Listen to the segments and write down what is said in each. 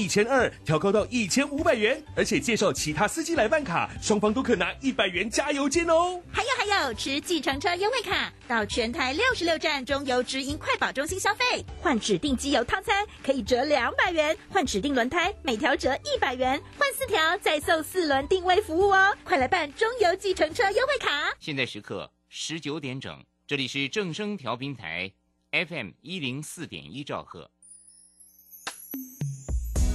一千二调高到一千五百元，而且介绍其他司机来办卡，双方都可拿一百元加油金哦。还有还有，持计程车优惠卡到全台六十六站中油直营快保中心消费，换指定机油套餐可以折两百元，换指定轮胎每条折一百元，换四条再送四轮定位服务哦！快来办中油计程车优惠卡。现在时刻十九点整，这里是正声调频台 FM 一零四点一兆赫。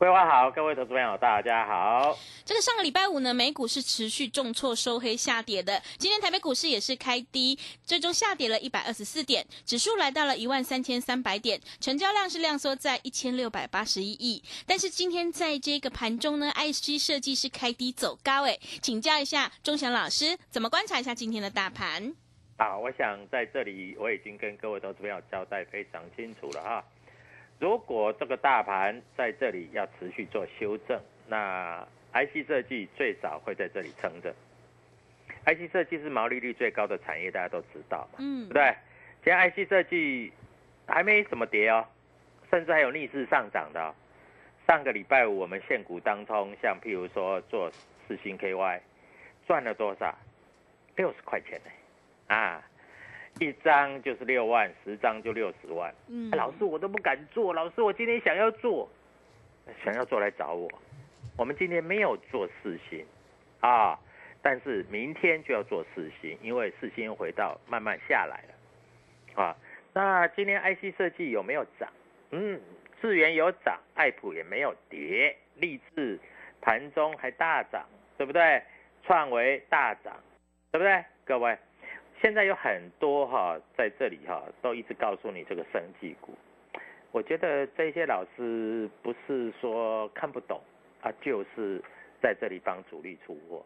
桂花好，各位投资朋友大家好。这个上个礼拜五呢，美股是持续重挫收黑下跌的。今天台北股市也是开低，最终下跌了一百二十四点，指数来到了一万三千三百点，成交量是量缩在一千六百八十一亿。但是今天在这个盘中呢，IC 设计是开低走高，诶，请教一下钟祥老师，怎么观察一下今天的大盘？好，我想在这里我已经跟各位投资朋友交代非常清楚了哈。如果这个大盘在这里要持续做修正，那 IC 设计最少会在这里撑着。IC 设计是毛利率最高的产业，大家都知道嘛，嗯对不，对？现在 IC 设计还没怎么跌哦，甚至还有逆势上涨的、哦。上个礼拜五我们现股当中，像譬如说做四星 KY，赚了多少？六十块钱呢，啊，一张就是六万，十张就六十万。嗯哎老师，我都不敢做。老师，我今天想要做，想要做来找我。我们今天没有做四星啊，但是明天就要做四星，因为四星回到慢慢下来了啊。那今天 IC 设计有没有涨？嗯，智源有涨，爱普也没有跌，立志盘中还大涨，对不对？创维大涨，对不对？各位，现在有很多哈、在这里哈、都一直告诉你这个生技股，我觉得这些老师不是说看不懂啊，就是在这里帮主力出货。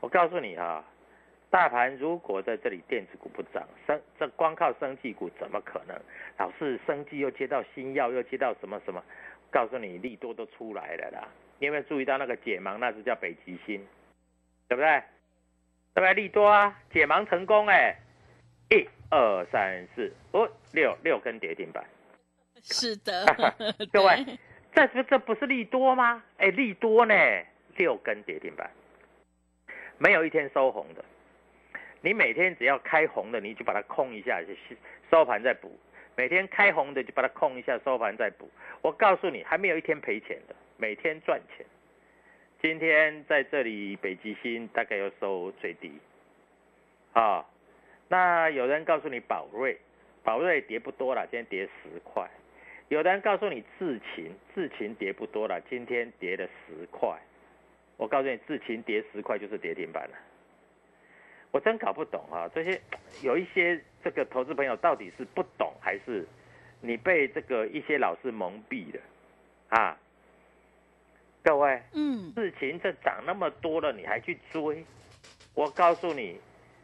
我告诉你哈、大盘如果在这里电子股不涨，生这光靠生技股怎么可能？老是生技又接到新药，又接到什么什么，告诉你利多都出来了啦。你有没有注意到那个解盲？那是叫北极星，对不对？对不对？利多啊，解盲成功哎、一二三四五六六根跌停板，是的 各位 对这不这不是利多吗？哎，利多呢，六根跌停板，没有一天收红的。你每天只要开红的，你就把它空一下，就收盘再补；每天开红的就把它空一下，收盘再补。我告诉你，还没有一天赔钱的，每天赚钱。今天在这里北极星大概要收最低，啊，那有人告诉你宝瑞，宝瑞跌不多了，今天跌十块。有人告诉你智勤，智勤跌不多了，今天跌了十块。我告诉你，智勤跌十块就是跌停板了。我真搞不懂啊，这些有一些这个投资朋友到底是不懂，还是你被这个一些老师蒙蔽了啊？各位，嗯，事情这涨那么多了，你还去追？我告诉你，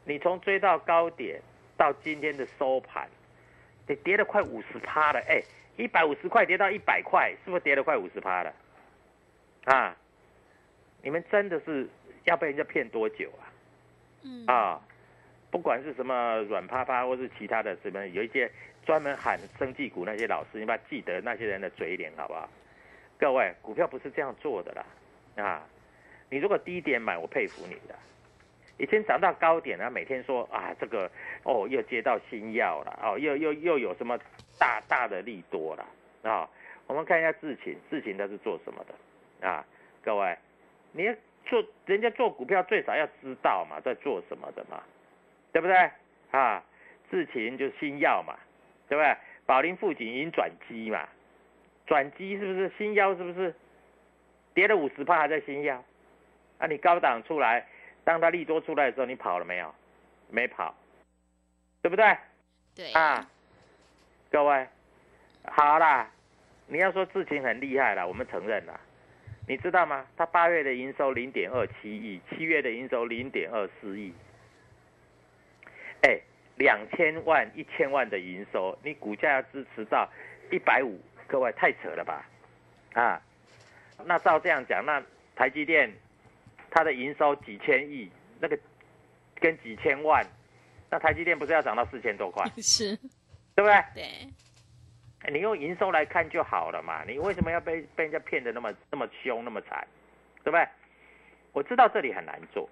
你从追到高点到今天的收盘，你跌了快五十趴了。哎，一百五十块跌到一百块，是不是跌了快五十趴了？啊，你们真的是要被人家骗多久啊？嗯，啊，不管是什么软趴趴，或是其他的什么，有一些专门喊生技股那些老师，你把记得那些人的嘴脸好不好？各位，股票不是这样做的啦，啊，你如果低点买，我佩服你的。以前涨到高点啊，每天说啊这个哦又接到新药了，哦又又又有什么大大的利多了啊？我们看一下智勤，智勤它是做什么的啊？各位，你做人家做股票最少要知道嘛，在做什么的嘛，对不对？啊，智勤就是新药嘛，对不对？宝林富锦已经转机嘛，转机是不是新药？是不是跌了五十趴还在新药？啊，你高档出来，当它利多出来的时候，你跑了没有？没跑，对不对？对，啊，各位，好啦，你要说智勤很厉害了，我们承认了。你知道吗？它八月的营收零点二七亿，七月的营收零点二四亿。哎，两千万、一千万的营收，你股价要支持到一百五，各位太扯了吧？啊，那照这样讲，那台积电它的营收几千亿，那个跟几千万，那台积电不是要涨到四千多块，是，对不对？对，哎你用营收来看就好了嘛，你为什么要被被人家骗的那么那么凶那么惨，对不对？我知道这里很难做，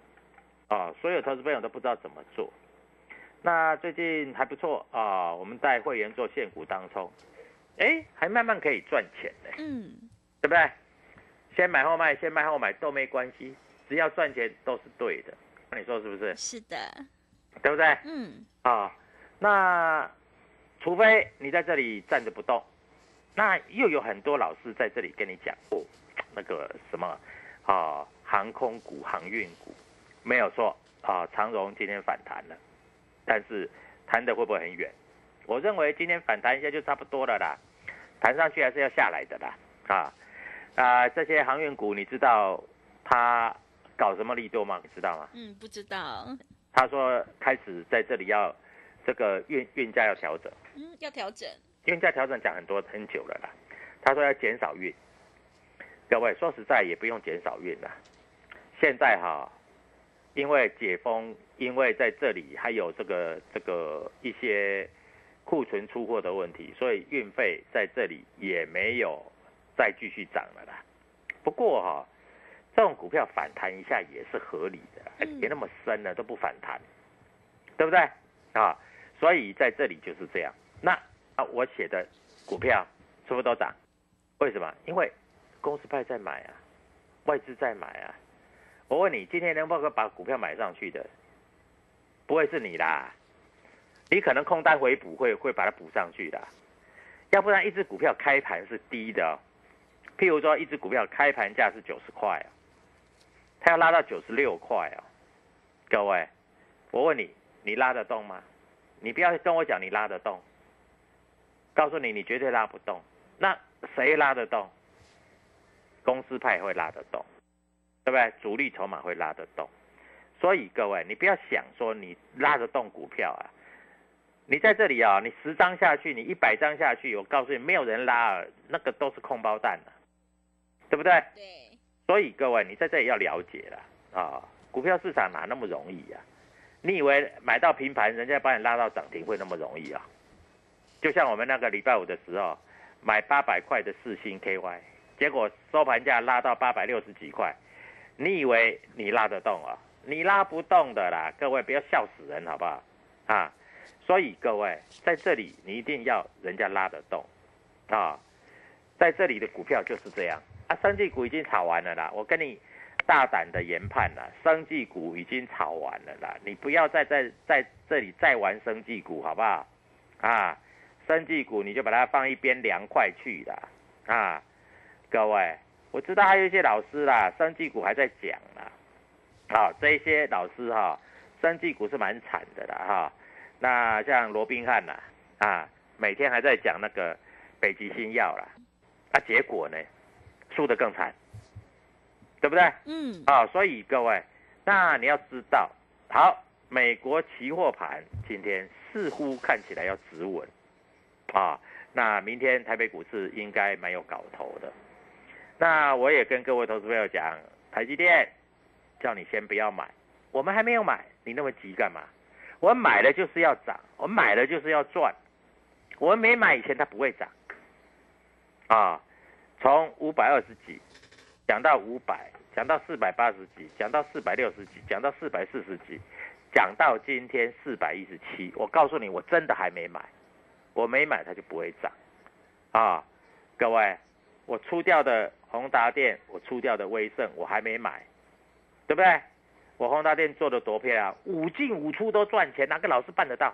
啊，所有投资朋友都不知道怎么做。那最近还不错啊，我们带会员做现股当冲，哎，还慢慢可以赚钱呢，嗯，对不对？先买后卖，先卖后买都没关系，只要赚钱都是对的，那你说是不是？是的，对不对？嗯，啊，那除非你在这里站着不动，那又有很多老师在这里跟你讲过那个什么啊，航空股、航运股没有错啊，长荣今天反弹了，但是弹的会不会很远？我认为今天反弹一下就差不多了啦，弹上去还是要下来的啦，啊啊，这些航运股你知道它搞什么力度吗？你知道吗？嗯，不知道，他说开始在这里要这个运运价要调整，嗯，要调整，运价调整讲很多很久了啦。他说要减少运，各位说实在也不用减少运了。现在哈，因为解封，因为在这里还有这个这个一些库存出货的问题，所以运费在这里也没有再继续涨了啦。不过哈，这种股票反弹一下也是合理的，哎嗯跌那么深了都不反弹，对不对啊？所以在这里就是这样。那啊，我写的股票是不是都涨？为什么？因为公司派在买啊，外资在买啊。我问你，今天能不能把股票买上去的？不会是你啦，你可能空单回补会会把它补上去的，要不然一只股票开盘是低的、譬如说一只股票开盘价是九十块啊，它要拉到九十六块啊，各位，我问你，你拉得动吗？你不要跟我讲你拉得动，告诉你你绝对拉不动。那谁拉得动？公司派会拉得动，对不对？主力筹码会拉得动。所以各位，你不要想说你拉得动股票啊，你在这里啊，你十张下去，你一百张下去，我告诉你，没有人拉啊，那个都是空包蛋的、对不对？对，所以各位，你在这里要了解了啊，股票市场哪那么容易呀、你以为买到平盘，人家把你拉到涨停会那么容易啊？就像我们那个礼拜五的时候，买八百块的四星 KY，结果收盘价拉到八百六十几块，你以为你拉得动啊？你拉不动的啦，各位不要笑死人好不好？啊，所以各位在这里你一定要人家拉得动啊，在这里的股票就是这样啊，生技股已经炒完了啦，我跟你大胆的研判了，生技股已经炒完了啦，你不要再在在这里再玩生技股好不好？啊，生技股你就把它放一边凉快去啦，啊，各位，我知道还有一些老师啦，生技股还在讲啦。好、这些老师哈、生技股是蛮惨的啦哈、那像罗宾汉呐，啊，每天还在讲那个北极星药啦，啊，结果呢，输得更惨，对不对？嗯，啊，所以各位，那你要知道，好，美国期货盘今天似乎看起来要止稳，啊，那明天台北股市应该蛮有搞头的。那我也跟各位投资朋友讲，台积电叫你先不要买，我们还没有买，你那么急干嘛？我买了就是要涨，我买了就是要赚，我没买以前它不会涨，啊，从五百二十几讲到五百，讲到四百八十几，讲到四百六十几，讲到四百四十几，讲到今天四百一十七。我告诉你，我真的还没买，我没买它就不会涨，啊，各位，我出掉的宏达电，我出掉的威盛，我还没买，对不对？我宏达电做的多漂亮，五进五出都赚钱，哪个老师办得到？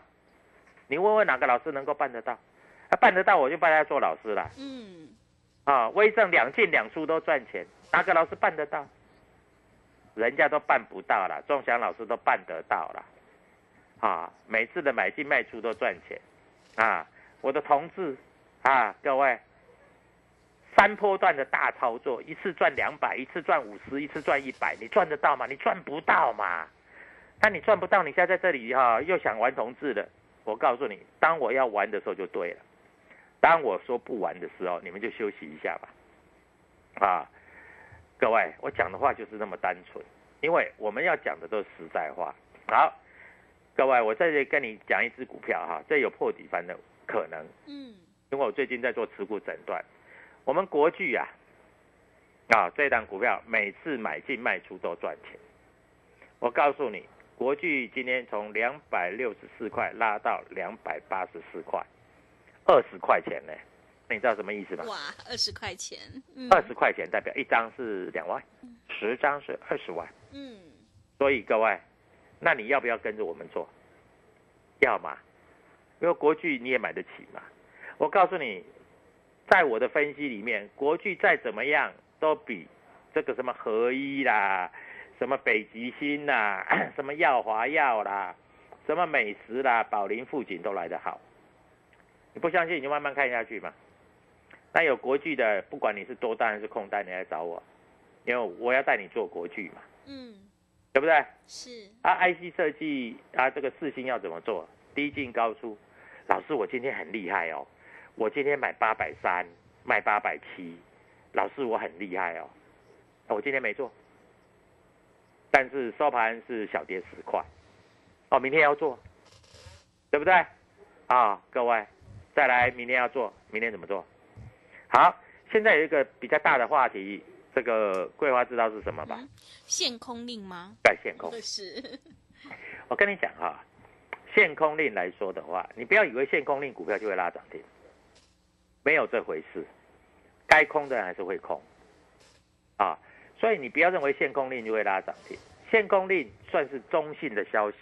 你问问哪个老师能够办得到？他办得到，我就拜他做老师了。嗯，啊，威盛两进两出都赚钱，哪个老师办得到？人家都办不到了，仲祥老师都办得到了。啊，每次的买进卖出都赚钱。啊，我的同志啊，各位，三波段的大操作，一次赚两百，一次赚五十，一次赚一百，你赚得到吗？你赚不到嘛。那你赚不到，你现在在这里哈、又想玩同志的，我告诉你，当我要玩的时候就对了。当我说不玩的时候，你们就休息一下吧。啊，各位，我讲的话就是那么单纯，因为我们要讲的都是实在话。好，各位，我在这里跟你讲一只股票哈，这有破底翻的可能，嗯，因为我最近在做持股诊断。我们国巨啊，啊，这档股票每次买进卖出都赚钱。我告诉你，国巨今天从两百六十四块拉到两百八十四块，二十块钱呢，那你知道什么意思吗？哇，二十块钱，嗯，二十块钱代表一张是两万，十张是二十万。嗯，所以各位，那你要不要跟着我们做？要嘛，因为国巨你也买得起嘛。我告诉你，在我的分析里面，国巨再怎么样都比这个什么合一啦、什么北极星啦、什么耀华药啦、什么美食啦、宝林富锦都来得好。你不相信你就慢慢看下去嘛。那有国巨的，不管你是多单还是空单，你来找我，因为我要带你做国巨嘛，嗯，对不对？是，啊，IC 设计啊，这个四星要怎么做？低进高出。老师，我今天很厉害哦，我今天买八百三，卖八百七。老师，我很厉害哦，啊我今天没做，但是收盘是小跌十块。哦，明天要做，对不对？啊，各位，再来，明天要做，明天怎么做？好，现在有一个比较大的话题，这个桂花知道是什么吧？嗯限空令吗？在限空。是，我跟你讲哈、限空令来说的话，你不要以为限空令股票就会拉涨停，没有这回事，该空的人还是会空，啊，所以你不要认为限空令就会拉涨停，限空令算是中性的消息，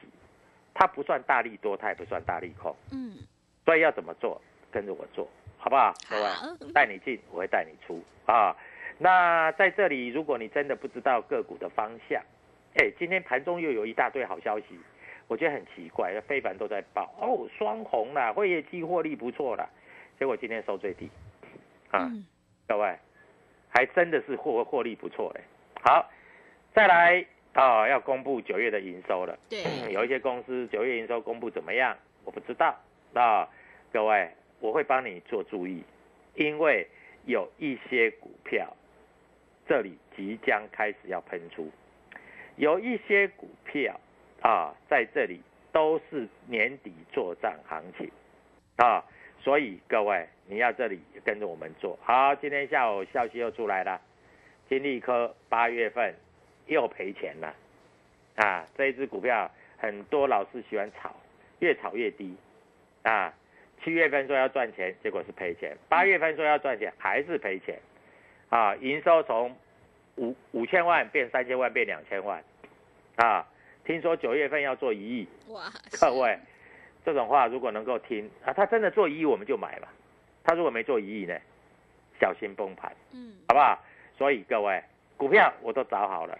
它不算大力多，它也不算大力空，嗯，所以要怎么做，跟着我做，好不好？各好位，带你进，我会带你出。啊。那在这里，如果你真的不知道个股的方向，哎，今天盘中又有一大堆好消息，我觉得很奇怪，非凡都在报。哦，双红啦，会业绩获利不错啦，结果今天收最低，啊，嗯各位，还真的是获获利不错嘞。好，再来啊、要公布九月的营收了。对，有一些公司九月营收公布怎么样，我不知道。那各位，我会帮你做注意，因为有一些股票这里即将开始要喷出，有一些股票啊在这里都是年底做账行情啊，所以各位你要这里跟着我们做。好。今天下午消息又出来了，金利科八月份又赔钱了。啊，这一只股票很多老师喜欢炒，越炒越低，啊，七月份说要赚钱，结果是赔钱；八月份说要赚钱，还是赔钱，啊，营收从五五千万变三千万变两千万，啊，听说九月份要做一亿，哇，各位，这种话如果能够听啊，他真的做一亿我们就买了，他如果没做一亿呢，小心崩盘。嗯，好不好？所以各位，股票我都找好了，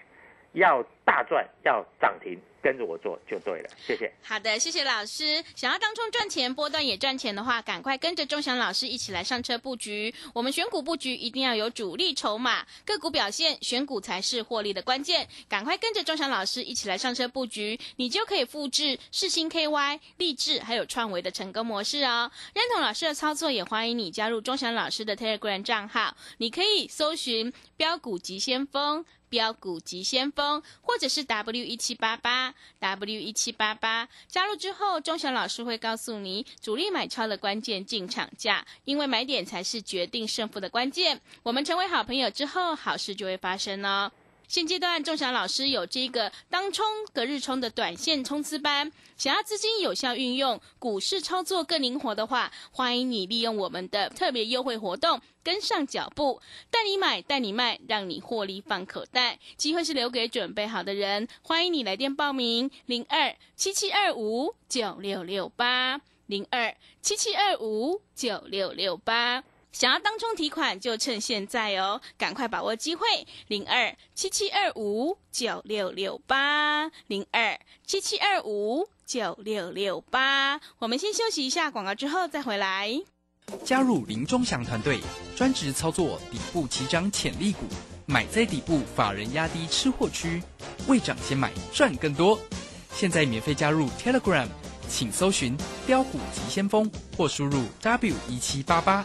要大赚，要涨停，跟着我做就对了。谢谢。好的，谢谢老师。想要当中赚钱，波段也赚钱的话，赶快跟着钟祥老师一起来上车布局。我们选股布局一定要有主力筹码，个股表现，选股才是获利的关键。赶快跟着钟祥老师一起来上车布局，你就可以复制世新 KY、励志还有创维的成功模式哦。认同老师的操作，也欢迎你加入钟祥老师的 Telegram 账号，你可以搜寻标股急先锋。标股急先锋，或者是 W 一七八八 W 一七八八，加入之后，钟祥老师会告诉你主力买超的关键进场价，因为买点才是决定胜负的关键。我们成为好朋友之后，好事就会发生哦。现阶段，仲祥老师有这个当冲、隔日冲的短线冲刺班，想要资金有效运用，股市操作更灵活的话，欢迎你利用我们的特别优惠活动，跟上脚步，带你买，带你卖，让你获利放口袋。机会是留给准备好的人，欢迎你来电报名：零二七七二五九六六八，零二七七二五九六六八。想要当冲提款，就趁现在哦，赶快把握机会！零二七七二五九六六八，零二七七二五九六六八。我们先休息一下广告，之后再回来。加入林中祥团队，专职操作底部起涨潜力股，买在底部，法人压低吃货区，未涨先买赚更多。现在免费加入 Telegram，请搜寻标股急先锋，或输入 W 一七八八。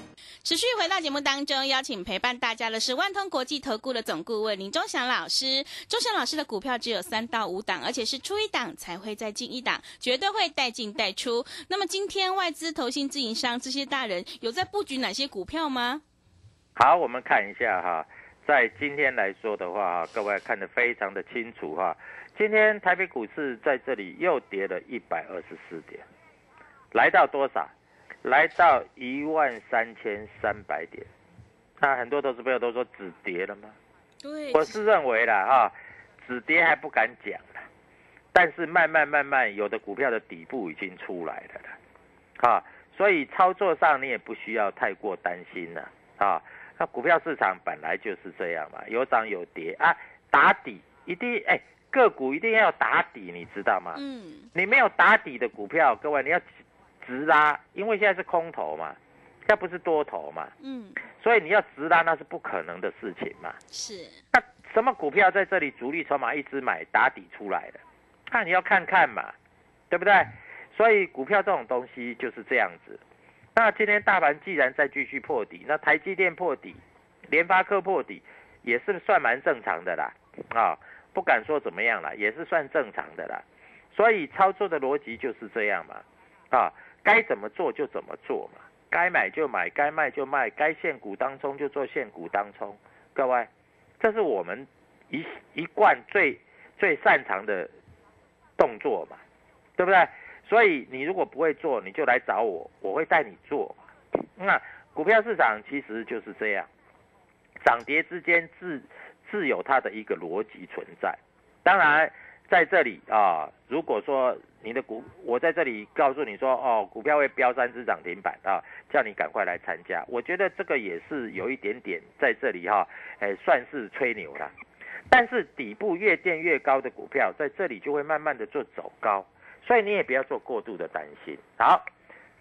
持续回到节目当中，邀请陪伴大家的是万通国际投顾的总顾问林忠祥老师。忠祥老师的股票只有三到五档，而且是出一档才会再进一档，绝对会带进带出。那么今天外资、投信、自营商这些大人有在布局哪些股票吗？好，我们看一下哈，在今天来说的话，各位看得非常的清楚哈。今天台北股市在这里又跌了一百二十四点，来到多少？来到一万三千三百点，那很多投资朋友都说止跌了吗？对，我是认为啦哈，止跌还不敢讲了，但是慢慢慢慢，有的股票的底部已经出来了了，啊，所以操作上你也不需要太过担心了啊。那股票市场本来就是这样嘛，有涨有跌啊，打底一定哎，个股一定要打底，你知道吗？嗯，你没有打底的股票，各位你要。直拉，因为现在是空头嘛，这不是多头嘛，嗯，所以你要直拉那是不可能的事情嘛。是。那什么股票在这里主力筹码一直买打底出来的？那你要看看嘛，对不对？所以股票这种东西就是这样子。那今天大盘既然再继续破底，那台积电破底，联发科破底，也是算蛮正常的啦。啊，不敢说怎么样啦，也是算正常的啦。所以操作的逻辑就是这样嘛，啊。该怎么做就怎么做嘛，该买就买，该卖就卖，该限股当冲就做限股当冲。各位，这是我们一一贯最最擅长的动作嘛，对不对？所以你如果不会做，你就来找我，我会带你做。那股票市场其实就是这样，涨跌之间自自有它的一个逻辑存在。当然在这里啊，如果说。你的股，我在这里告诉你说，哦，股票会飙三只涨停板啊，叫你赶快来参加。我觉得这个也是有一点点在这里哈，哎，算是吹牛了。但是底部越垫越高的股票，在这里就会慢慢的做走高，所以你也不要做过度的担心。好，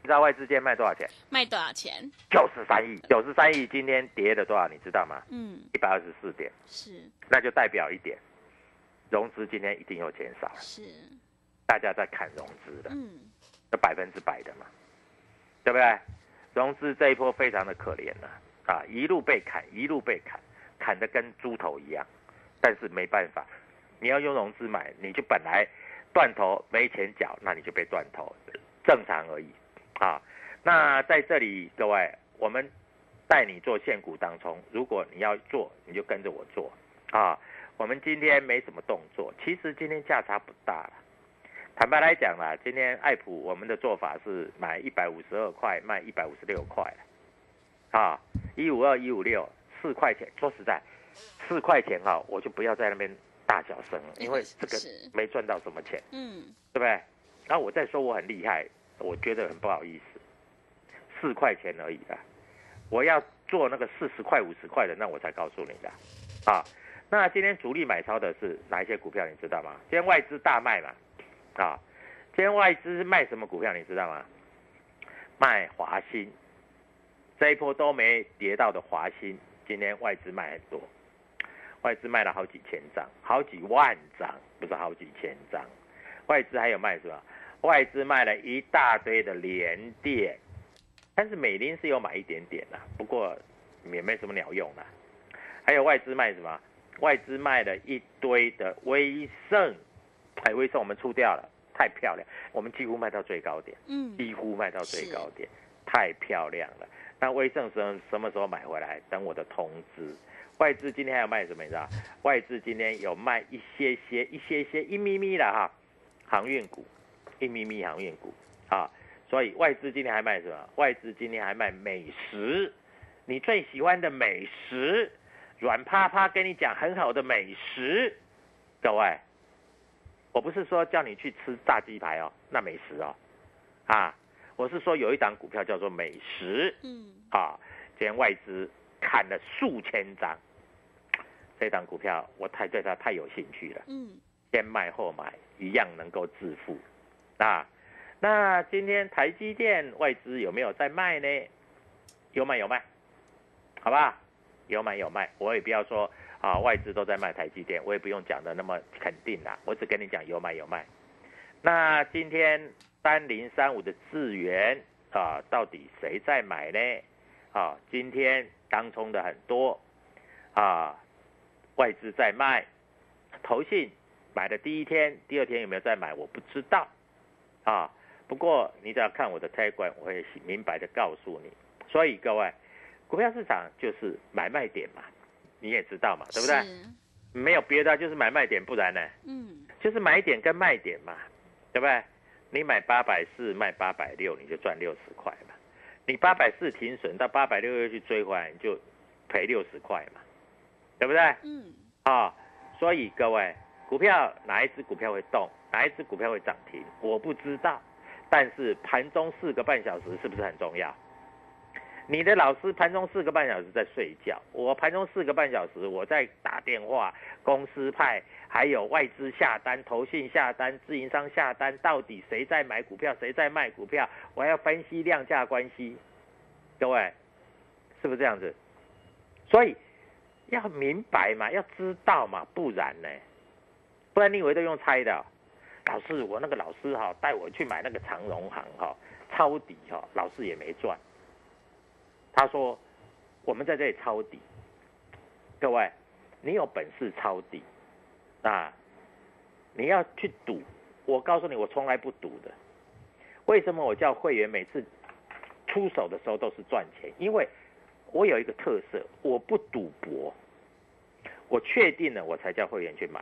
你知道外资今天卖多少钱？卖多少钱？九十三亿，九十三亿今天跌了多少？你知道吗？嗯，一百二十四点。是。那就代表一点，融资今天一定有减少。是。大家在砍融资的，嗯，那百分之百的嘛，对不对？融资这一波非常的可怜了啊，一路被砍，一路被砍，砍得跟猪头一样，但是没办法，你要用融资买，你就本来断头没钱缴，那你就被断头，正常而已啊。那在这里，各位，我们带你做现股当中，如果你要做，你就跟着我做啊。我们今天没什么动作，其实今天价差不大了。坦白来讲啦，今天爱普我们的做法是买一百五十二块，卖一百五十六块啊，一五二一五六四块钱。说实在，四块钱哈，我就不要在那边大小声了，因为这个没赚到什么钱，嗯，对不对？然后我再说我很厉害，我觉得很不好意思，四块钱而已啦。我要做那个四十块、五十块的，那我才告诉你的啊。那今天主力买超的是哪一些股票？你知道吗？今天外资大卖嘛，啊，今天外资卖什么股票？你知道吗？卖华新，这一波都没跌到的华新，今天外资卖很多，外资卖了好几千张，好几万张，不是好几千张。外资还有卖什么？外资卖了一大堆的联电，但是美林是有买一点点的，不过也没什么鸟用啦。还有外资卖什么？外资卖了一堆的威盛，哎，威盛我们出掉了，太漂亮，我们几乎卖到最高点，嗯，几乎卖到最高点，太漂亮了。那威盛什什么时候买回来？等我的通知。外资今天还有卖什么？你知道？外资今天有卖一些些、一些些、一咪咪的哈，航运股，一咪咪航运股啊。所以外资今天还卖什么？外资今天还卖美食，你最喜欢的美食。软趴趴跟你讲很好的美食，各位，我不是说叫你去吃炸鸡排哦，那美食哦，啊，我是说有一档股票叫做美食，嗯，啊，今天外资砍了数千张，这档股票我太对它太有兴趣了，嗯，先卖后买一样能够致富，啊，那今天台积电外资有没有在卖呢？有买有卖，好吧？有买有卖，我也不要说啊，外资都在卖台积电，我也不用讲的那么肯定啦。我只跟你讲有买有卖。那今天三零三五的智源啊，到底谁在买呢？啊，今天当冲的很多啊，外资在卖，投信买的第一天、第二天有没有在买？我不知道啊。不过你只要看我的推管，我会明白的告诉你。所以各位。股票市场就是买卖点嘛，你也知道嘛，对不对？没有别的，就是买卖点，不然呢？嗯，就是买点跟卖点嘛，对不对？你买八百四，卖八百六，你就赚六十块嘛。你八百四停损到八百六又去追回来，你就赔六十块嘛，对不对？嗯。啊，所以各位，股票哪一只股票会动，哪一只股票会涨停，我不知道。但是盘中四个半小时是不是很重要？你的老师盘中四个半小时在睡觉，我盘中四个半小时我在打电话，公司派还有外资下单、投信下单、自营商下单，到底谁在买股票，谁在卖股票，我要分析量价关系，各位是不是这样子？所以要明白嘛，要知道嘛，不然呢？不然你以为都用猜的？老师，我那个老师哈带我去买那个长荣行哈抄底哈，老师也没赚。他说：“我们在这里抄底，各位，你有本事抄底，啊，你要去赌。我告诉你，我从来不赌的。为什么我叫会员每次出手的时候都是赚钱？因为我有一个特色，我不赌博。我确定了，我才叫会员去买，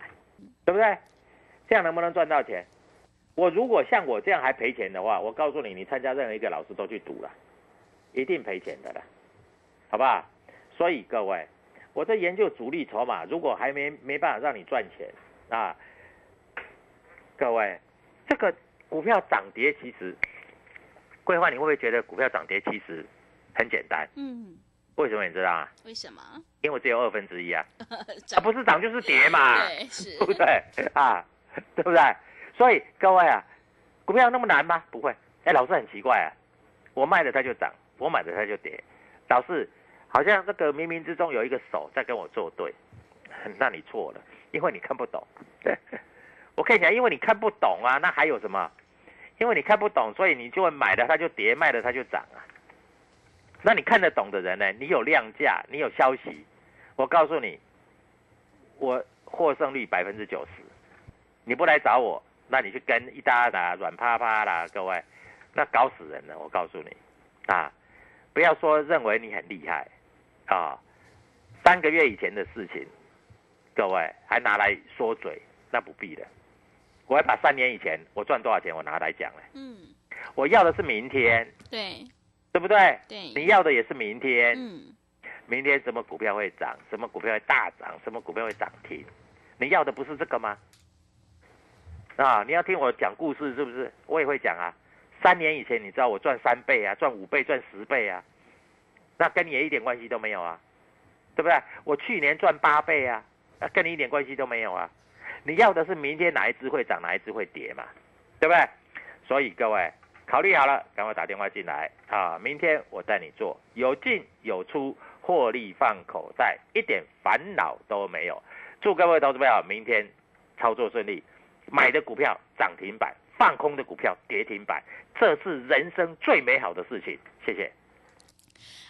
对不对？这样能不能赚到钱？我如果像我这样还赔钱的话，我告诉你，你参加任何一个老师都去赌了。”一定赔钱的了，好不好？所以各位，我在研究主力筹码，如果还没没办法让你赚钱啊，各位，这个股票涨跌其实，桂花，你会不会觉得股票涨跌其实很简单？嗯，为什么你知道啊？为什么？因为只有二分之一啊，啊不是涨就是跌嘛，对，是，对不对啊？对不对？所以各位啊，股票那么难吗？不会。哎，老师很奇怪啊，我卖了它就涨。我买的它就跌，老是好像这个冥冥之中有一个手在跟我作对，那你错了，因为你看不懂。我看起来，因为你看不懂啊，那还有什么？因为你看不懂，所以你就会买了它就跌，卖了它就涨啊。那你看得懂的人呢？你有量价，你有消息，我告诉你，我获胜率百分之九十。你不来找我，那你去跟一大的软趴趴啦，各位，那搞死人了。我告诉你，啊，不要说认为你很厉害啊，三个月以前的事情，各位还拿来说嘴，那不必的。我还把三年以前我赚多少钱我拿来讲了。嗯，我要的是明天，对对不对？对，你要的也是明天。嗯明天什么股票会涨，什么股票会大涨，什么股票会涨停，你要的不是这个吗？啊，你要听我讲故事是不是？我也会讲啊。三年以前，你知道我赚三倍啊，赚五倍，赚十倍啊，那跟你也一点关系都没有啊，对不对？我去年赚八倍啊，那跟你一点关系都没有啊。你要的是明天哪一只会涨，哪一只会跌嘛，对不对？所以各位考虑好了，赶快打电话进来啊！明天我带你做，有进有出。获利放口袋，一点烦恼都没有。祝各位投资朋友明天操作顺利，买的股票涨停板，放空的股票跌停板，这是人生最美好的事情。谢谢。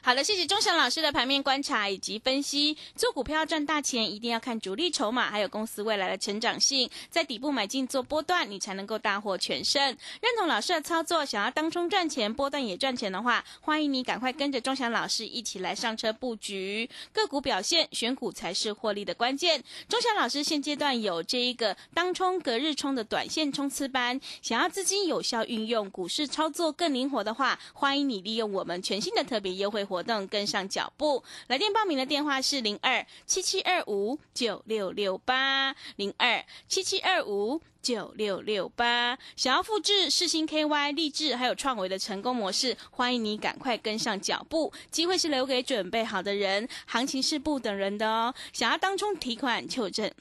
好的，谢谢钟祥老师的盘面观察以及分析。做股票赚大钱，一定要看主力筹码，还有公司未来的成长性，在底部买进做波段，你才能够大获全胜。认同老师的操作，想要当冲赚钱，波段也赚钱的话，欢迎你赶快跟着钟祥老师一起来上车布局个股表现，选股才是获利的关键。钟祥老师现阶段有这一个当冲隔日冲的短线冲刺班，想要资金有效运用，股市操作更灵活的话，欢迎你利用我们全新的特别优惠活动跟上脚步。来电报名的电话是零二七七二五九六六八零二七七二五九六六八。想要复制世新 KY、励志还有创维的成功模式，欢迎你赶快跟上脚步，机会是留给准备好的人，行情是不等人的哦。想要当冲提款就趁，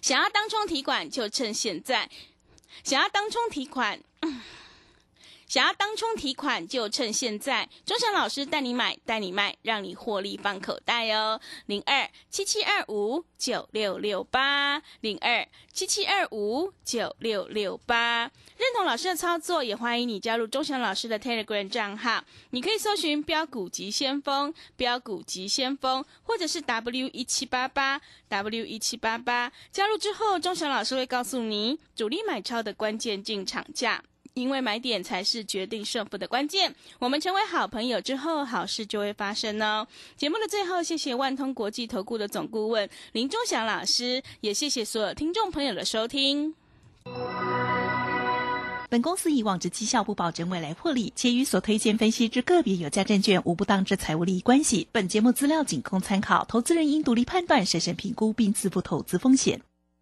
想要当冲提款就趁现在，想要当冲提款。想要当冲提款就趁现在，钟祥老师带你买带你卖，让你获利放口袋哦。零二七七二五九六六八，零二七七二五九六六八。认同老师的操作，也欢迎你加入钟祥老师的 Telegram 账号。你可以搜寻“标股急先锋”、“标股急先锋”，或者是 W 一七八八 W 一七八八。加入之后，钟祥老师会告诉你主力买超的关键进场价。因为买点才是决定胜负的关键。我们成为好朋友之后，好事就会发生哦。节目的最后，谢谢万通国际投顾的总顾问林忠祥老师，也谢谢所有听众朋友的收听。本公司以往之绩效不保证未来获利，且与所推荐分析之个别有价证券无不当之财务利益关系。本节目资料仅供参考，投资人应独立判断、审慎评估并自负投资风险。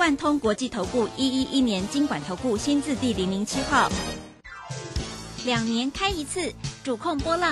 万通国际投顾一一一年经管投顾新字第零零七号，两年开一次，主控波浪。